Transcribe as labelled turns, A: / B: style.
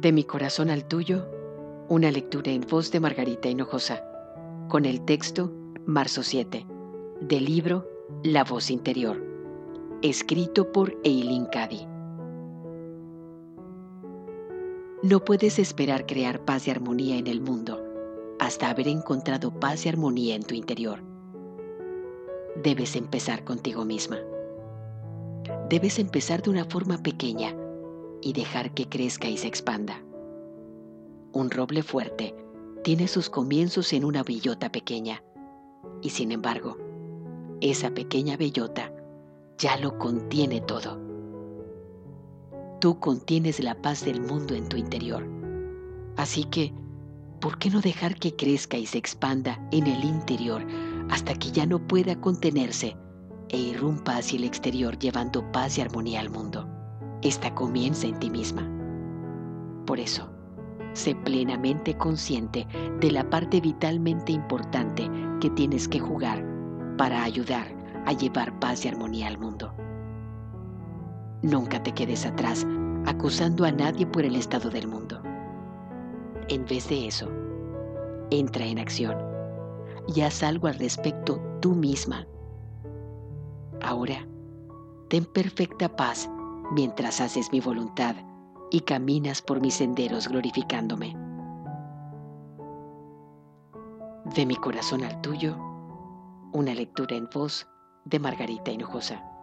A: De mi corazón al tuyo, una lectura en voz de Margarita Hinojosa, con el texto Marzo 7, del libro La voz interior, escrito por Eileen Cady. No puedes esperar crear paz y armonía en el mundo hasta haber encontrado paz y armonía en tu interior. Debes empezar contigo misma. Debes empezar de una forma pequeña y dejar que crezca y se expanda. Un roble fuerte tiene sus comienzos en una bellota pequeña y sin embargo, esa pequeña bellota ya lo contiene todo. Tú contienes la paz del mundo en tu interior. Así que, ¿por qué no dejar que crezca y se expanda en el interior hasta que ya no pueda contenerse e irrumpa hacia el exterior llevando paz y armonía al mundo? Esta comienza en ti misma. Por eso, sé plenamente consciente de la parte vitalmente importante que tienes que jugar para ayudar a llevar paz y armonía al mundo. Nunca te quedes atrás acusando a nadie por el estado del mundo. En vez de eso, entra en acción y haz algo al respecto tú misma. Ahora, ten perfecta paz mientras haces mi voluntad y caminas por mis senderos glorificándome. De mi corazón al tuyo, una lectura en voz de Margarita Hinojosa.